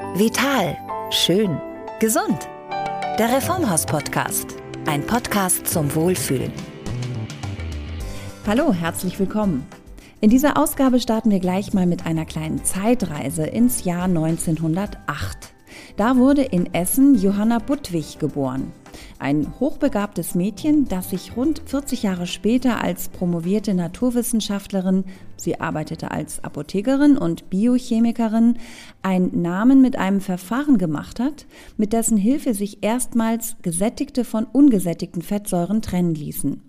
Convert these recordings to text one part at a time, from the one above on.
Vital. Schön. Gesund. Der Reformhaus-Podcast. Ein Podcast zum Wohlfühlen. Hallo, herzlich willkommen. In dieser Ausgabe starten wir gleich mal mit einer kleinen Zeitreise ins Jahr 1908. Da wurde in Essen Johanna Budwig geboren. Ein hochbegabtes Mädchen, das sich rund 40 Jahre später als promovierte Naturwissenschaftlerin, sie arbeitete als Apothekerin und Biochemikerin, einen Namen mit einem Verfahren gemacht hat, mit dessen Hilfe sich erstmals gesättigte von ungesättigten Fettsäuren trennen ließen.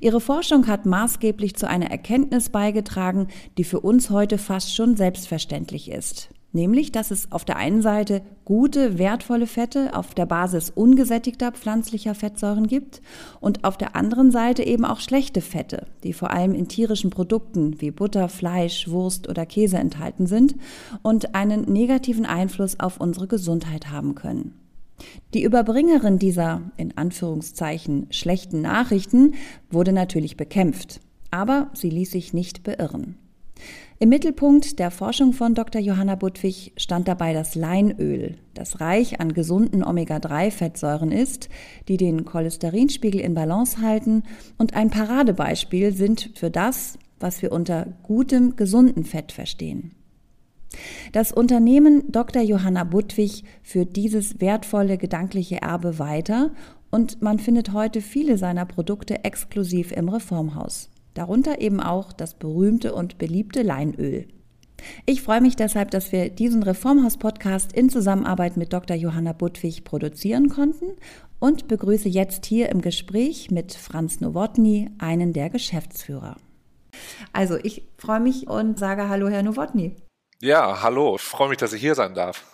Ihre Forschung hat maßgeblich zu einer Erkenntnis beigetragen, die für uns heute fast schon selbstverständlich ist nämlich dass es auf der einen Seite gute, wertvolle Fette auf der Basis ungesättigter pflanzlicher Fettsäuren gibt und auf der anderen Seite eben auch schlechte Fette, die vor allem in tierischen Produkten wie Butter, Fleisch, Wurst oder Käse enthalten sind und einen negativen Einfluss auf unsere Gesundheit haben können. Die Überbringerin dieser in Anführungszeichen schlechten Nachrichten wurde natürlich bekämpft, aber sie ließ sich nicht beirren. Im Mittelpunkt der Forschung von Dr. Johanna Budwig stand dabei das Leinöl, das reich an gesunden Omega-3-Fettsäuren ist, die den Cholesterinspiegel in Balance halten und ein Paradebeispiel sind für das, was wir unter gutem, gesunden Fett verstehen. Das Unternehmen Dr. Johanna Budwig führt dieses wertvolle gedankliche Erbe weiter und man findet heute viele seiner Produkte exklusiv im Reformhaus darunter eben auch das berühmte und beliebte Leinöl. Ich freue mich deshalb, dass wir diesen Reformhaus-Podcast in Zusammenarbeit mit Dr. Johanna Budwig produzieren konnten und begrüße jetzt hier im Gespräch mit Franz Nowotny, einen der Geschäftsführer. Also ich freue mich und sage Hallo, Herr Nowotny. Ja, hallo, ich freue mich, dass ich hier sein darf.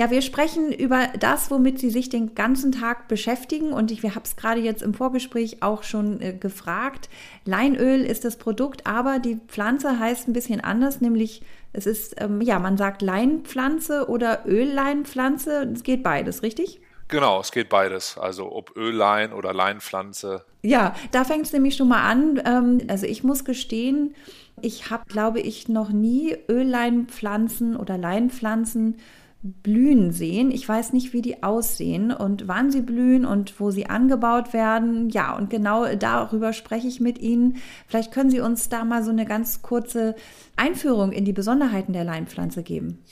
Ja, wir sprechen über das, womit Sie sich den ganzen Tag beschäftigen. Und ich habe es gerade jetzt im Vorgespräch auch schon äh, gefragt. Leinöl ist das Produkt, aber die Pflanze heißt ein bisschen anders, nämlich es ist, ähm, ja, man sagt Leinpflanze oder Ölleinpflanze. Es geht beides, richtig? Genau, es geht beides. Also ob Öllein oder Leinpflanze. Ja, da fängt es nämlich schon mal an. Ähm, also ich muss gestehen, ich habe, glaube ich, noch nie Ölleinpflanzen oder Leinpflanzen blühen sehen. Ich weiß nicht, wie die aussehen und wann sie blühen und wo sie angebaut werden. Ja, und genau darüber spreche ich mit Ihnen. Vielleicht können Sie uns da mal so eine ganz kurze Einführung in die Besonderheiten der Leinpflanze geben.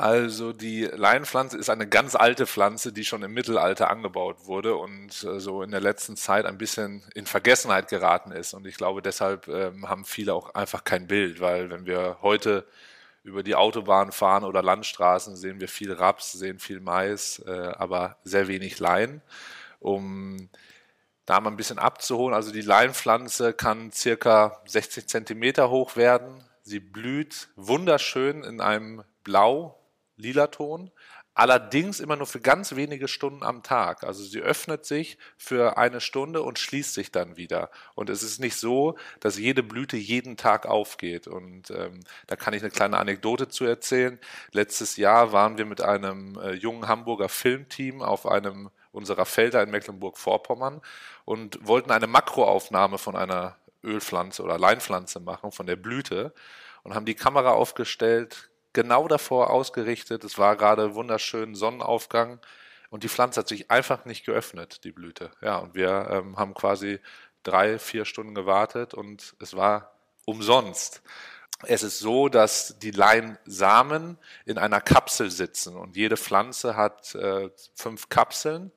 Also die Leinpflanze ist eine ganz alte Pflanze, die schon im Mittelalter angebaut wurde und äh, so in der letzten Zeit ein bisschen in Vergessenheit geraten ist. Und ich glaube, deshalb ähm, haben viele auch einfach kein Bild, weil wenn wir heute über die Autobahn fahren oder Landstraßen, sehen wir viel Raps, sehen viel Mais, äh, aber sehr wenig Lein. Um da mal ein bisschen abzuholen, also die Leinpflanze kann circa 60 Zentimeter hoch werden. Sie blüht wunderschön in einem blau-lila Ton Allerdings immer nur für ganz wenige Stunden am Tag. Also sie öffnet sich für eine Stunde und schließt sich dann wieder. Und es ist nicht so, dass jede Blüte jeden Tag aufgeht. Und ähm, da kann ich eine kleine Anekdote zu erzählen. Letztes Jahr waren wir mit einem äh, jungen Hamburger Filmteam auf einem unserer Felder in Mecklenburg-Vorpommern und wollten eine Makroaufnahme von einer Ölpflanze oder Leinpflanze machen, von der Blüte und haben die Kamera aufgestellt, genau davor ausgerichtet. Es war gerade wunderschön Sonnenaufgang und die Pflanze hat sich einfach nicht geöffnet, die Blüte. Ja, und wir ähm, haben quasi drei, vier Stunden gewartet und es war umsonst. Es ist so, dass die Leinsamen in einer Kapsel sitzen und jede Pflanze hat äh, fünf Kapseln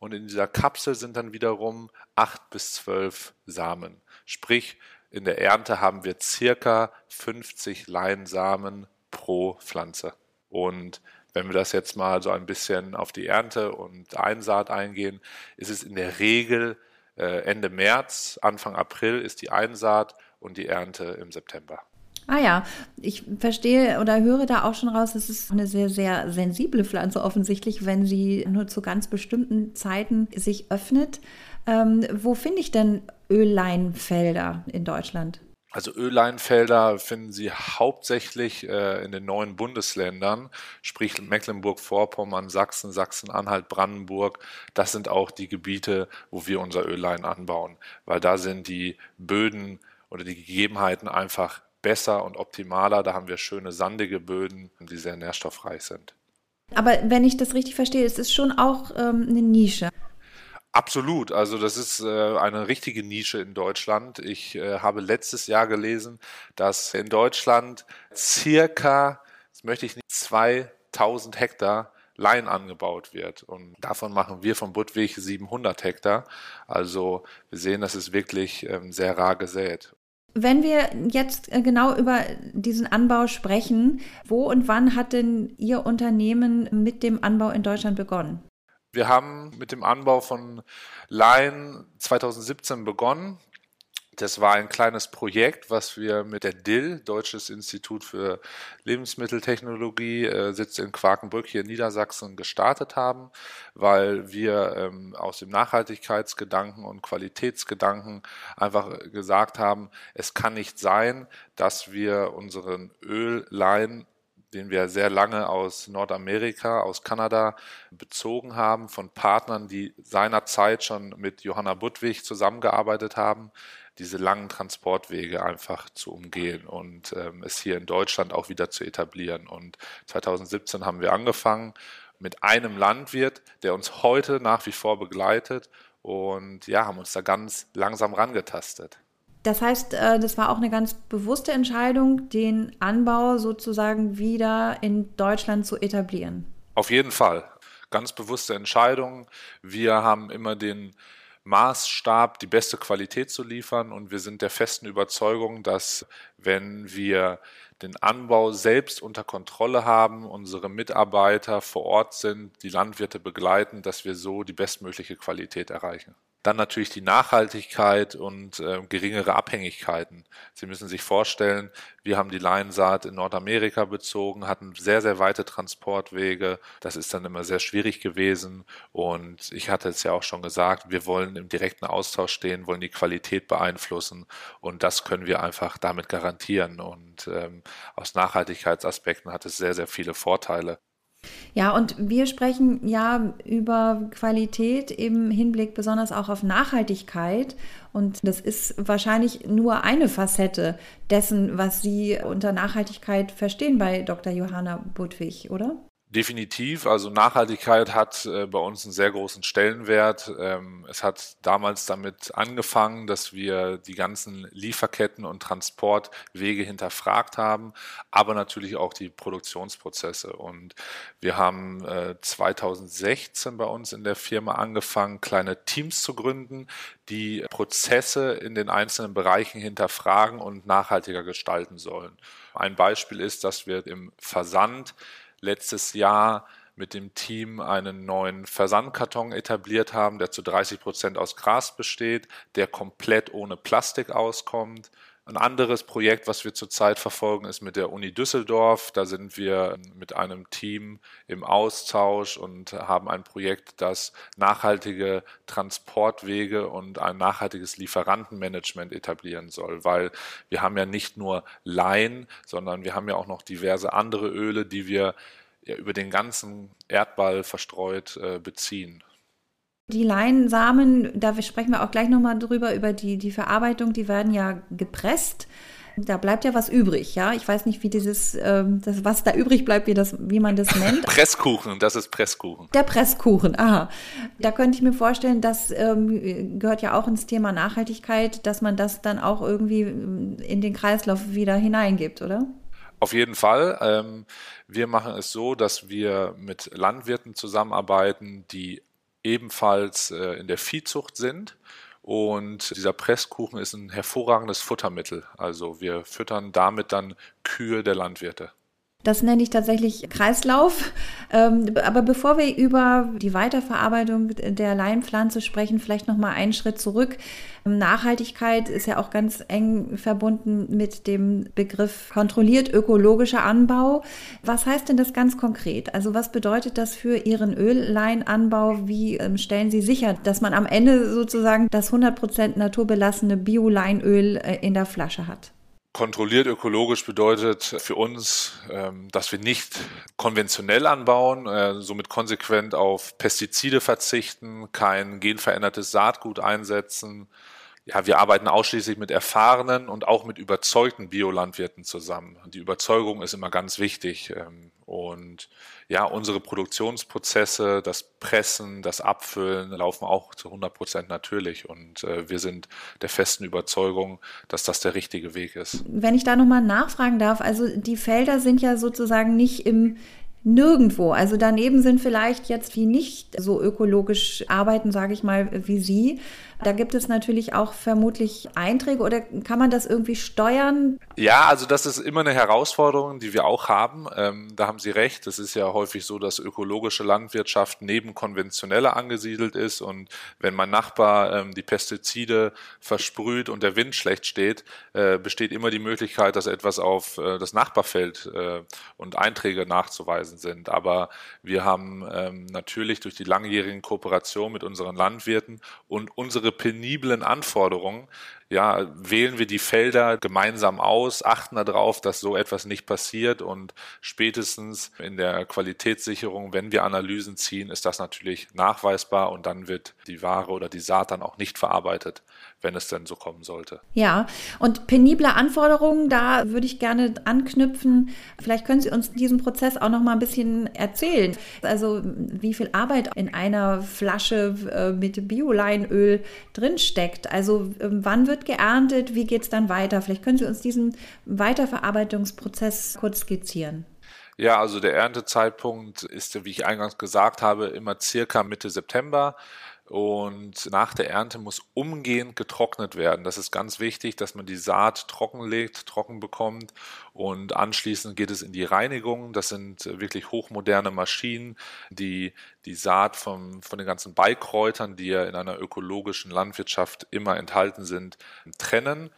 und in dieser Kapsel sind dann wiederum acht bis zwölf Samen. Sprich, in der Ernte haben wir circa 50 Leinsamen pro Pflanze. Und wenn wir das jetzt mal so ein bisschen auf die Ernte und Einsaat eingehen, ist es in der Regel äh, Ende März, Anfang April ist die Einsaat und die Ernte im September. Ah ja, ich verstehe oder höre da auch schon raus, es ist eine sehr, sehr sensible Pflanze offensichtlich, wenn sie nur zu ganz bestimmten Zeiten sich öffnet. Ähm, wo finde ich denn Ölleinfelder in Deutschland? Also Ölleinfelder finden Sie hauptsächlich äh, in den neuen Bundesländern, sprich Mecklenburg-Vorpommern, Sachsen, Sachsen-Anhalt, Brandenburg. Das sind auch die Gebiete, wo wir unser Öllein anbauen, weil da sind die Böden oder die Gegebenheiten einfach besser und optimaler. Da haben wir schöne sandige Böden, die sehr nährstoffreich sind. Aber wenn ich das richtig verstehe, es ist schon auch ähm, eine Nische. Absolut, also das ist äh, eine richtige Nische in Deutschland. Ich äh, habe letztes Jahr gelesen, dass in Deutschland circa, das möchte ich nicht, 2000 Hektar Lein angebaut wird. Und davon machen wir von Budwig 700 Hektar. Also wir sehen, das ist wirklich ähm, sehr rar gesät. Wenn wir jetzt äh, genau über diesen Anbau sprechen, wo und wann hat denn Ihr Unternehmen mit dem Anbau in Deutschland begonnen? Wir haben mit dem Anbau von Lein 2017 begonnen. Das war ein kleines Projekt, was wir mit der DIL, Deutsches Institut für Lebensmitteltechnologie, äh, sitzt in Quakenbrück hier in Niedersachsen, gestartet haben, weil wir ähm, aus dem Nachhaltigkeitsgedanken und Qualitätsgedanken einfach gesagt haben, es kann nicht sein, dass wir unseren Öllein den wir sehr lange aus Nordamerika, aus Kanada bezogen haben, von Partnern, die seinerzeit schon mit Johanna Budwig zusammengearbeitet haben, diese langen Transportwege einfach zu umgehen und ähm, es hier in Deutschland auch wieder zu etablieren. Und 2017 haben wir angefangen mit einem Landwirt, der uns heute nach wie vor begleitet und ja, haben uns da ganz langsam rangetastet. Das heißt, äh, das war auch eine ganz bewusste Entscheidung, den Anbau sozusagen wieder in Deutschland zu etablieren. Auf jeden Fall. Ganz bewusste Entscheidung. Wir haben immer den Maßstab, die beste Qualität zu liefern und wir sind der festen Überzeugung, dass wenn wir den Anbau selbst unter Kontrolle haben, unsere Mitarbeiter vor Ort sind, die Landwirte begleiten, dass wir so die bestmögliche Qualität erreichen. Dann natürlich die Nachhaltigkeit und äh, geringere Abhängigkeiten. Sie müssen sich vorstellen, wir haben die Leinsaat in Nordamerika bezogen, hatten sehr, sehr weite Transportwege. Das ist dann immer sehr schwierig gewesen. Und ich hatte es ja auch schon gesagt, wir wollen im direkten Austausch stehen, wollen die Qualität beeinflussen. Und das können wir einfach damit garantieren. Und ähm, aus Nachhaltigkeitsaspekten hat es sehr, sehr viele Vorteile. Ja, und wir sprechen ja über Qualität im Hinblick besonders auch auf Nachhaltigkeit. Und das ist wahrscheinlich nur eine Facette dessen, was Sie unter Nachhaltigkeit verstehen bei Dr. Johanna Budwig, oder? Definitiv. Also Nachhaltigkeit hat äh, bei uns einen sehr großen Stellenwert. Ähm, es hat damals damit angefangen, dass wir die ganzen Lieferketten und Transportwege hinterfragt haben, aber natürlich auch die Produktionsprozesse. Und wir haben äh, 2016 bei uns in der Firma angefangen, kleine Teams zu gründen, die Prozesse in den einzelnen Bereichen hinterfragen und nachhaltiger gestalten sollen. Ein Beispiel ist, dass wir im Versand letztes Jahr mit dem Team einen neuen Versandkarton etabliert haben, der zu 30 Prozent aus Gras besteht, der komplett ohne Plastik auskommt. Ein anderes Projekt, was wir zurzeit verfolgen, ist mit der Uni Düsseldorf. Da sind wir mit einem Team im Austausch und haben ein Projekt, das nachhaltige Transportwege und ein nachhaltiges Lieferantenmanagement etablieren soll, weil wir haben ja nicht nur Lein, sondern wir haben ja auch noch diverse andere Öle, die wir ja über den ganzen Erdball verstreut äh, beziehen. Die Leinsamen, da sprechen wir auch gleich nochmal drüber, über die, die Verarbeitung, die werden ja gepresst. Da bleibt ja was übrig, ja. Ich weiß nicht, wie dieses, ähm, das, was da übrig bleibt, wie, das, wie man das nennt. Presskuchen, das ist Presskuchen. Der Presskuchen, aha. Da könnte ich mir vorstellen, das ähm, gehört ja auch ins Thema Nachhaltigkeit, dass man das dann auch irgendwie ähm, in den Kreislauf wieder hineingibt, oder? Auf jeden Fall. Ähm, wir machen es so, dass wir mit Landwirten zusammenarbeiten, die ebenfalls äh, in der Viehzucht sind. Und dieser Presskuchen ist ein hervorragendes Futtermittel. Also wir füttern damit dann Kühe der Landwirte. Das nenne ich tatsächlich Kreislauf. Ähm, aber bevor wir über die Weiterverarbeitung der Leinpflanze sprechen, vielleicht noch mal einen Schritt zurück. Nachhaltigkeit ist ja auch ganz eng verbunden mit dem Begriff kontrolliert ökologischer Anbau. Was heißt denn das ganz konkret? Also was bedeutet das für Ihren Ölleinanbau? Wie ähm, stellen Sie sicher, dass man am Ende sozusagen das 100% naturbelassene Bio-Leinöl äh, in der Flasche hat? Kontrolliert ökologisch bedeutet für uns, ähm, dass wir nicht konventionell anbauen, äh, somit konsequent auf Pestizide verzichten, kein genverändertes Saatgut einsetzen, ja, wir arbeiten ausschließlich mit erfahrenen und auch mit überzeugten Biolandwirten zusammen. Die Überzeugung ist immer ganz wichtig. Ähm, und ja, unsere Produktionsprozesse, das Pressen, das Abfüllen laufen auch zu 100 Prozent natürlich. Und äh, wir sind der festen Überzeugung, dass das der richtige Weg ist. Wenn ich da nochmal nachfragen darf, also die Felder sind ja sozusagen nicht im nirgendwo. Also daneben sind vielleicht jetzt die nicht so ökologisch arbeiten, sage ich mal, wie Sie. Da gibt es natürlich auch vermutlich Einträge oder kann man das irgendwie steuern? Ja, also das ist immer eine Herausforderung, die wir auch haben. Ähm, da haben Sie recht. Es ist ja häufig so, dass ökologische Landwirtschaft neben konventioneller angesiedelt ist. Und wenn mein Nachbar ähm, die Pestizide versprüht und der Wind schlecht steht, äh, besteht immer die Möglichkeit, dass etwas auf äh, das Nachbarfeld äh, und Einträge nachzuweisen sind. Aber wir haben ähm, natürlich durch die langjährigen Kooperation mit unseren Landwirten und unsere peniblen Anforderungen ja, wählen wir die Felder gemeinsam aus, achten darauf, dass so etwas nicht passiert und spätestens in der Qualitätssicherung, wenn wir Analysen ziehen, ist das natürlich nachweisbar und dann wird die Ware oder die Saat dann auch nicht verarbeitet, wenn es denn so kommen sollte. Ja, und penible Anforderungen, da würde ich gerne anknüpfen. Vielleicht können Sie uns diesen Prozess auch noch mal ein bisschen erzählen. Also wie viel Arbeit in einer Flasche äh, mit Bioleinöl drinsteckt. Also ähm, wann wird geerntet? Wie geht es dann weiter? Vielleicht können Sie uns diesen Weiterverarbeitungsprozess kurz skizzieren. Ja, also der Erntezeitpunkt ist, wie ich eingangs gesagt habe, immer circa Mitte September. Und nach der Ernte muss umgehend getrocknet werden. Das ist ganz wichtig, dass man die Saat trocken legt, trocken bekommt. Und anschließend geht es in die Reinigung. Das sind wirklich hochmoderne Maschinen, die die Saat vom, von den ganzen Beikräutern, die ja in einer ökologischen Landwirtschaft immer enthalten sind, trennen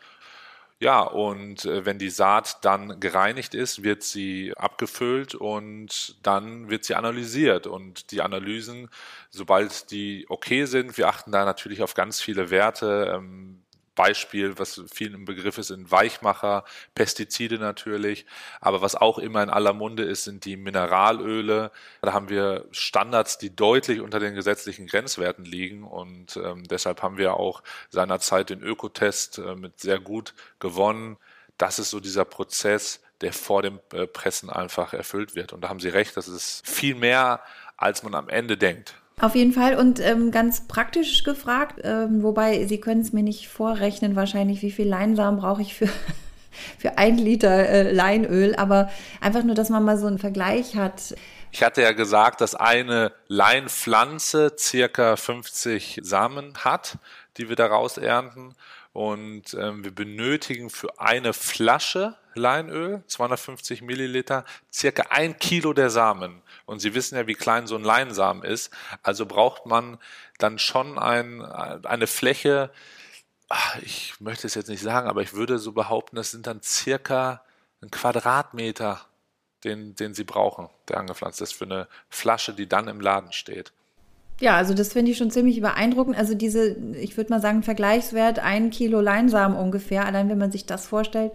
ja, und äh, wenn die Saat dann gereinigt ist, wird sie abgefüllt und dann wird sie analysiert. Und die Analysen, sobald die okay sind, wir achten da natürlich auf ganz viele Werte, ähm, Beispiel, was viel im Begriff ist, sind Weichmacher, Pestizide natürlich, aber was auch immer in aller Munde ist, sind die Mineralöle. Da haben wir Standards, die deutlich unter den gesetzlichen Grenzwerten liegen und ähm, deshalb haben wir auch seinerzeit den Ökotest äh, mit sehr gut gewonnen. Das ist so dieser Prozess, der vor dem äh, Pressen einfach erfüllt wird. Und da haben Sie recht, das ist viel mehr, als man am Ende denkt. Auf jeden Fall und ähm, ganz praktisch gefragt, ähm, wobei Sie können es mir nicht vorrechnen, wahrscheinlich, wie viel Leinsamen brauche ich für, für ein Liter äh, Leinöl, aber einfach nur, dass man mal so einen Vergleich hat. Ich hatte ja gesagt, dass eine Leinpflanze circa 50 Samen hat, die wir daraus ernten. Und ähm, wir benötigen für eine Flasche Leinöl, 250 Milliliter, circa ein Kilo der Samen. Und Sie wissen ja, wie klein so ein Leinsamen ist. Also braucht man dann schon ein, eine Fläche, ich möchte es jetzt nicht sagen, aber ich würde so behaupten, das sind dann circa ein Quadratmeter, den, den Sie brauchen, der angepflanzt ist, für eine Flasche, die dann im Laden steht. Ja, also das finde ich schon ziemlich beeindruckend. Also diese, ich würde mal sagen, Vergleichswert, ein Kilo Leinsamen ungefähr, allein wenn man sich das vorstellt,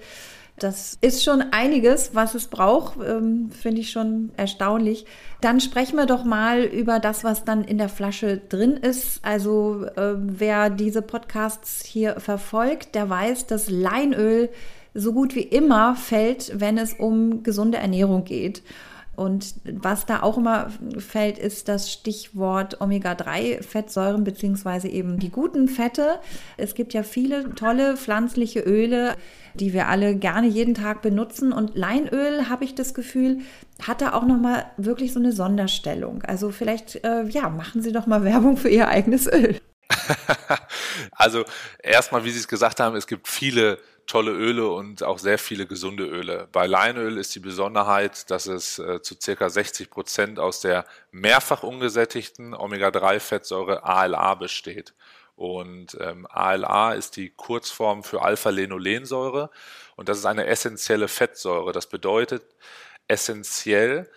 das ist schon einiges, was es braucht, ähm, finde ich schon erstaunlich. Dann sprechen wir doch mal über das, was dann in der Flasche drin ist. Also äh, wer diese Podcasts hier verfolgt, der weiß, dass Leinöl so gut wie immer fällt, wenn es um gesunde Ernährung geht. Und was da auch immer fällt, ist das Stichwort Omega-3-Fettsäuren beziehungsweise eben die guten Fette. Es gibt ja viele tolle pflanzliche Öle, die wir alle gerne jeden Tag benutzen. Und Leinöl, habe ich das Gefühl, hat da auch nochmal wirklich so eine Sonderstellung. Also vielleicht, äh, ja, machen Sie doch mal Werbung für Ihr eigenes Öl. also erstmal, wie Sie es gesagt haben, es gibt viele tolle Öle und auch sehr viele gesunde Öle. Bei Leinöl ist die Besonderheit, dass es äh, zu circa 60 Prozent aus der mehrfach ungesättigten Omega-3-Fettsäure ALA besteht. Und ähm, ALA ist die Kurzform für Alpha-Linolensäure und das ist eine essentielle Fettsäure. Das bedeutet essentiell,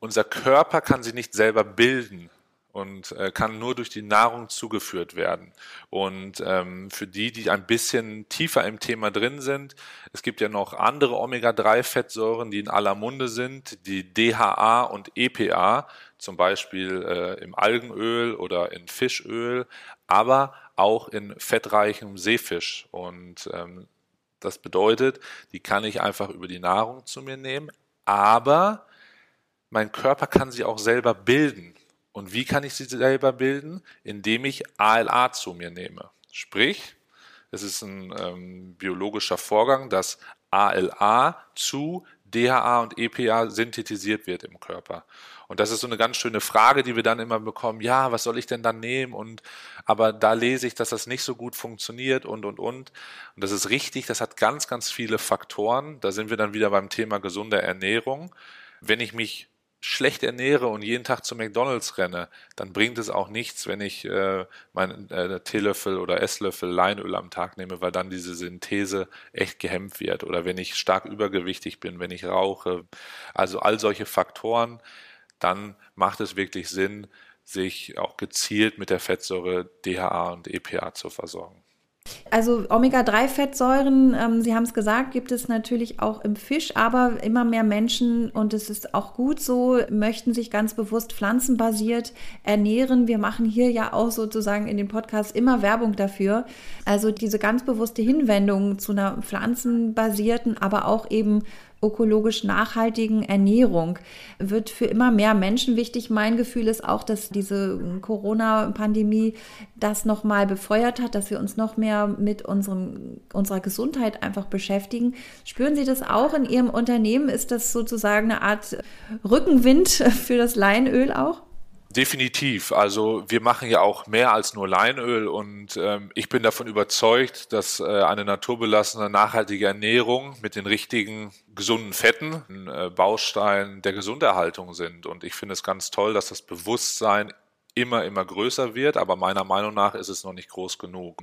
unser Körper kann sie nicht selber bilden und äh, kann nur durch die Nahrung zugeführt werden. Und ähm, für die, die ein bisschen tiefer im Thema drin sind, es gibt ja noch andere Omega-3-Fettsäuren, die in aller Munde sind, die DHA und EPA, zum Beispiel äh, im Algenöl oder in Fischöl, aber auch in fettreichem Seefisch. Und ähm, das bedeutet, die kann ich einfach über die Nahrung zu mir nehmen, aber mein Körper kann sie auch selber bilden. Und wie kann ich sie selber bilden? Indem ich ALA zu mir nehme. Sprich, es ist ein ähm, biologischer Vorgang, dass ALA zu DHA und EPA synthetisiert wird im Körper. Und das ist so eine ganz schöne Frage, die wir dann immer bekommen. Ja, was soll ich denn dann nehmen? Und, aber da lese ich, dass das nicht so gut funktioniert und, und, und. Und das ist richtig. Das hat ganz, ganz viele Faktoren. Da sind wir dann wieder beim Thema gesunde Ernährung. Wenn ich mich schlecht ernähre und jeden Tag zu McDonalds renne, dann bringt es auch nichts, wenn ich äh, meinen äh, Teelöffel oder Esslöffel Leinöl am Tag nehme, weil dann diese Synthese echt gehemmt wird. Oder wenn ich stark übergewichtig bin, wenn ich rauche. Also all solche Faktoren, dann macht es wirklich Sinn, sich auch gezielt mit der Fettsäure DHA und EPA zu versorgen. Also Omega-3-Fettsäuren, ähm, Sie haben es gesagt, gibt es natürlich auch im Fisch, aber immer mehr Menschen, und es ist auch gut so, möchten sich ganz bewusst pflanzenbasiert ernähren. Wir machen hier ja auch sozusagen in dem Podcast immer Werbung dafür. Also diese ganz bewusste Hinwendung zu einer pflanzenbasierten, aber auch eben ökologisch nachhaltigen Ernährung wird für immer mehr Menschen wichtig. Mein Gefühl ist auch, dass diese Corona-Pandemie das nochmal befeuert hat, dass wir uns noch mehr mit unserem, unserer Gesundheit einfach beschäftigen. Spüren Sie das auch in Ihrem Unternehmen? Ist das sozusagen eine Art Rückenwind für das Leinöl auch? Definitiv. Also wir machen ja auch mehr als nur Leinöl und ähm, ich bin davon überzeugt, dass äh, eine naturbelassene, nachhaltige Ernährung mit den richtigen gesunden Fetten ein äh, Baustein der Gesunderhaltung sind. Und ich finde es ganz toll, dass das Bewusstsein immer, immer größer wird, aber meiner Meinung nach ist es noch nicht groß genug.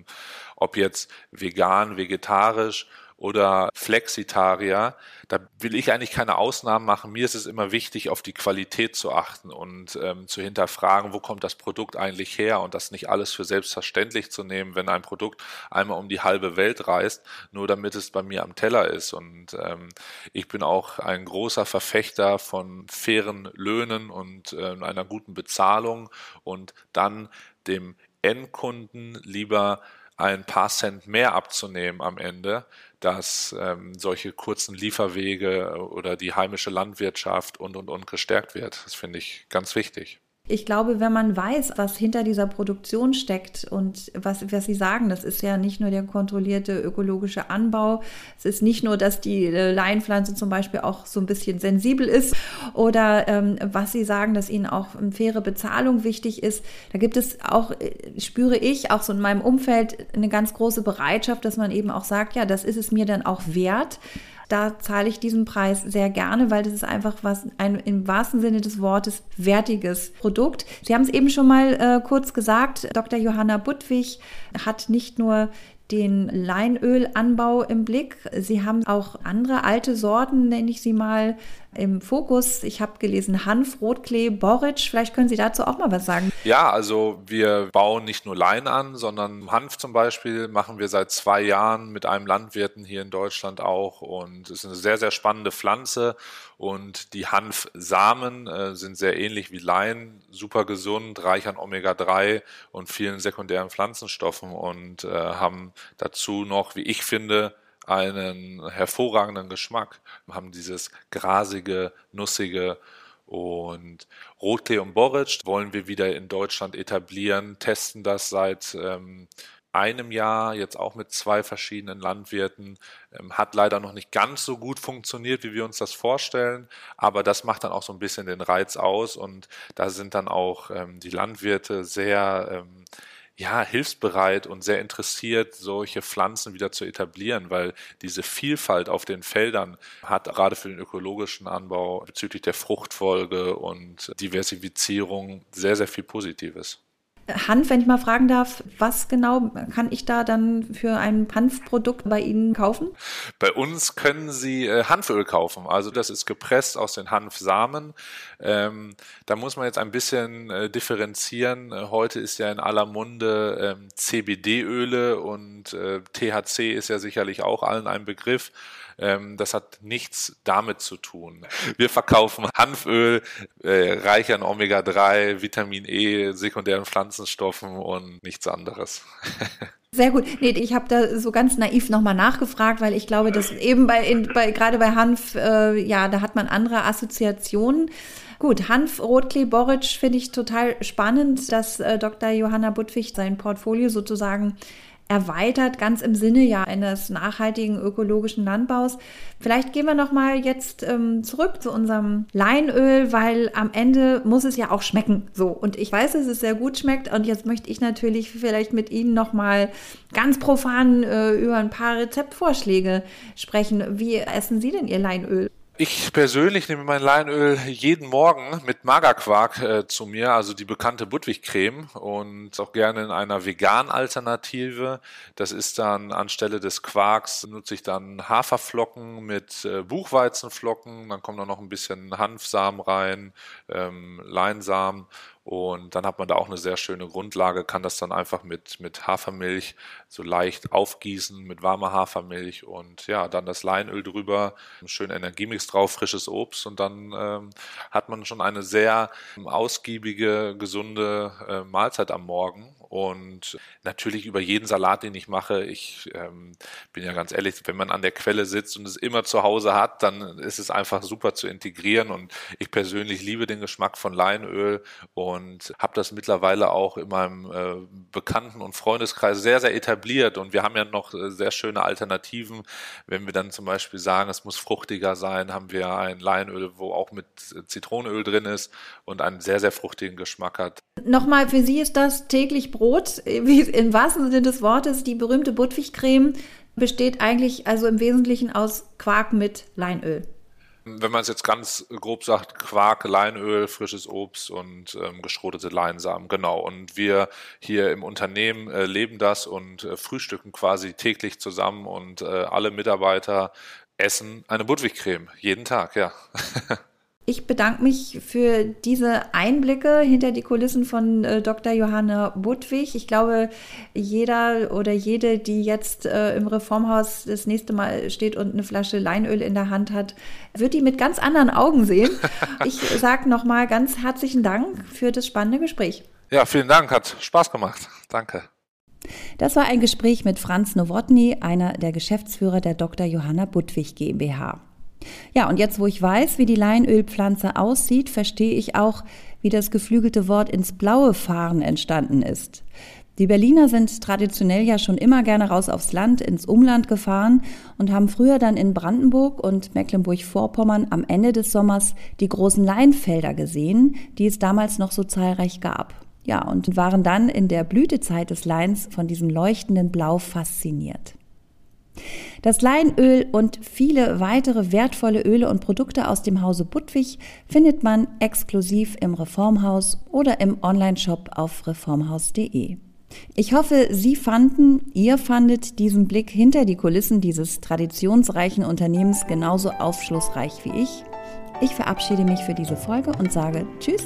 Ob jetzt vegan, vegetarisch oder Flexitarier, da will ich eigentlich keine Ausnahmen machen. Mir ist es immer wichtig, auf die Qualität zu achten und ähm, zu hinterfragen, wo kommt das Produkt eigentlich her und das nicht alles für selbstverständlich zu nehmen, wenn ein Produkt einmal um die halbe Welt reist, nur damit es bei mir am Teller ist. Und ähm, ich bin auch ein großer Verfechter von fairen Löhnen und äh, einer guten Bezahlung und dann dem Endkunden lieber ein paar Cent mehr abzunehmen am Ende, dass ähm, solche kurzen Lieferwege oder die heimische Landwirtschaft und und und gestärkt wird. Das finde ich ganz wichtig. Ich glaube, wenn man weiß, was hinter dieser Produktion steckt und was, was Sie sagen, das ist ja nicht nur der kontrollierte ökologische Anbau, es ist nicht nur, dass die äh, Leinpflanze zum Beispiel auch so ein bisschen sensibel ist oder ähm, was Sie sagen, dass Ihnen auch eine faire Bezahlung wichtig ist. Da gibt es auch, äh, spüre ich auch so in meinem Umfeld eine ganz große Bereitschaft, dass man eben auch sagt, ja, das ist es mir dann auch wert da zahle ich diesen Preis sehr gerne, weil das ist einfach was ein im wahrsten Sinne des Wortes wertiges Produkt. Sie haben es eben schon mal äh, kurz gesagt, Dr. Johanna Budwig hat nicht nur den Leinölanbau im Blick. Sie haben auch andere alte Sorten, nenne ich sie mal, im Fokus. Ich habe gelesen Hanf, Rotklee, Boric. Vielleicht können Sie dazu auch mal was sagen. Ja, also wir bauen nicht nur Lein an, sondern Hanf zum Beispiel machen wir seit zwei Jahren mit einem Landwirten hier in Deutschland auch. Und es ist eine sehr, sehr spannende Pflanze. Und die Hanfsamen äh, sind sehr ähnlich wie Lein, super gesund, reich an Omega-3 und vielen sekundären Pflanzenstoffen und äh, haben dazu noch, wie ich finde, einen hervorragenden Geschmack, haben dieses grasige, nussige und Rotklee und Boric wollen wir wieder in Deutschland etablieren, testen das seit ähm, einem Jahr, jetzt auch mit zwei verschiedenen Landwirten. Ähm, hat leider noch nicht ganz so gut funktioniert, wie wir uns das vorstellen, aber das macht dann auch so ein bisschen den Reiz aus und da sind dann auch ähm, die Landwirte sehr ähm, ja, hilfsbereit und sehr interessiert, solche Pflanzen wieder zu etablieren, weil diese Vielfalt auf den Feldern hat gerade für den ökologischen Anbau bezüglich der Fruchtfolge und Diversifizierung sehr, sehr viel Positives. Hanf, wenn ich mal fragen darf, was genau kann ich da dann für ein Hanfprodukt bei Ihnen kaufen? Bei uns können Sie äh, Hanföl kaufen. Also das ist gepresst aus den Hanfsamen. Ähm, da muss man jetzt ein bisschen äh, differenzieren. Äh, heute ist ja in aller Munde ähm, CBD-Öle und äh, THC ist ja sicherlich auch allen ein Begriff. Ähm, das hat nichts damit zu tun. Wir verkaufen Hanföl, äh, reich an Omega-3, Vitamin E, sekundären Pflanzenstoffen und nichts anderes. Sehr gut. Nee, ich habe da so ganz naiv nochmal nachgefragt, weil ich glaube, dass eben bei, bei gerade bei Hanf, äh, ja, da hat man andere Assoziationen. Gut, Hanf Rotklee Boric finde ich total spannend, dass äh, Dr. Johanna Budwig sein Portfolio sozusagen erweitert, ganz im Sinne ja eines nachhaltigen ökologischen Landbaus. Vielleicht gehen wir noch mal jetzt ähm, zurück zu unserem Leinöl, weil am Ende muss es ja auch schmecken. So und ich weiß, dass es sehr gut schmeckt und jetzt möchte ich natürlich vielleicht mit Ihnen noch mal ganz profan äh, über ein paar Rezeptvorschläge sprechen. Wie essen Sie denn Ihr Leinöl? Ich persönlich nehme mein Leinöl jeden Morgen mit Magerquark äh, zu mir, also die bekannte Budwig-Creme und auch gerne in einer veganen Alternative. Das ist dann anstelle des Quarks nutze ich dann Haferflocken mit äh, Buchweizenflocken, dann kommt da noch ein bisschen Hanfsamen rein, ähm, Leinsamen und dann hat man da auch eine sehr schöne Grundlage, kann das dann einfach mit, mit Hafermilch so leicht aufgießen, mit warmer Hafermilch und ja, dann das Leinöl drüber, schön Energiemix drauf, frisches Obst und dann ähm, hat man schon eine sehr ausgiebige, gesunde äh, Mahlzeit am Morgen und natürlich über jeden Salat, den ich mache, ich ähm, bin ja ganz ehrlich, wenn man an der Quelle sitzt und es immer zu Hause hat, dann ist es einfach super zu integrieren. Und ich persönlich liebe den Geschmack von Leinöl und habe das mittlerweile auch in meinem äh, Bekannten- und Freundeskreis sehr, sehr etabliert. Und wir haben ja noch äh, sehr schöne Alternativen. Wenn wir dann zum Beispiel sagen, es muss fruchtiger sein, haben wir ein Leinöl, wo auch mit Zitronenöl drin ist und einen sehr, sehr fruchtigen Geschmack hat. Nochmal, für Sie ist das täglich Brot, wie im wahrsten Sinne des Wortes, die berühmte Budwig-Creme besteht eigentlich also im Wesentlichen aus Quark mit Leinöl. Wenn man es jetzt ganz grob sagt, Quark, Leinöl, frisches Obst und ähm, geschrotete Leinsamen, genau. Und wir hier im Unternehmen äh, leben das und äh, frühstücken quasi täglich zusammen und äh, alle Mitarbeiter essen eine Budwig-Creme, jeden Tag, ja. Ich bedanke mich für diese Einblicke hinter die Kulissen von äh, Dr. Johanna Budwig. Ich glaube, jeder oder jede, die jetzt äh, im Reformhaus das nächste Mal steht und eine Flasche Leinöl in der Hand hat, wird die mit ganz anderen Augen sehen. Ich sage nochmal ganz herzlichen Dank für das spannende Gespräch. Ja, vielen Dank, hat Spaß gemacht. Danke. Das war ein Gespräch mit Franz Nowotny, einer der Geschäftsführer der Dr. Johanna Budwig GmbH. Ja, und jetzt, wo ich weiß, wie die Leinölpflanze aussieht, verstehe ich auch, wie das geflügelte Wort ins Blaue fahren entstanden ist. Die Berliner sind traditionell ja schon immer gerne raus aufs Land, ins Umland gefahren und haben früher dann in Brandenburg und Mecklenburg-Vorpommern am Ende des Sommers die großen Leinfelder gesehen, die es damals noch so zahlreich gab. Ja, und waren dann in der Blütezeit des Leins von diesem leuchtenden Blau fasziniert. Das Leinöl und viele weitere wertvolle Öle und Produkte aus dem Hause Budwig findet man exklusiv im Reformhaus oder im Onlineshop auf reformhaus.de. Ich hoffe, Sie fanden, ihr fandet diesen Blick hinter die Kulissen dieses traditionsreichen Unternehmens genauso aufschlussreich wie ich. Ich verabschiede mich für diese Folge und sage Tschüss,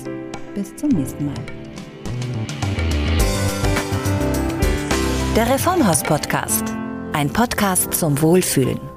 bis zum nächsten Mal. Der Reformhaus Podcast ein Podcast zum Wohlfühlen.